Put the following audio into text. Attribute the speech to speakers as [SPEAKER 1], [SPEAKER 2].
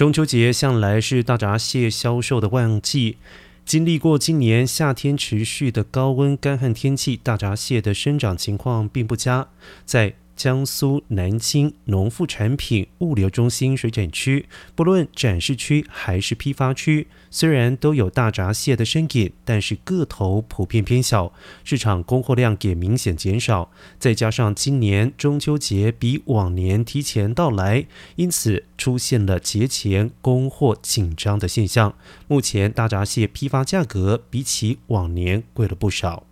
[SPEAKER 1] 中秋节向来是大闸蟹销售的旺季，经历过今年夏天持续的高温干旱天气，大闸蟹的生长情况并不佳，在。江苏南京农副产品物流中心水产区，不论展示区还是批发区，虽然都有大闸蟹的身影，但是个头普遍偏小，市场供货量也明显减少。再加上今年中秋节比往年提前到来，因此出现了节前供货紧张的现象。目前大闸蟹批发价格比起往年贵了不少。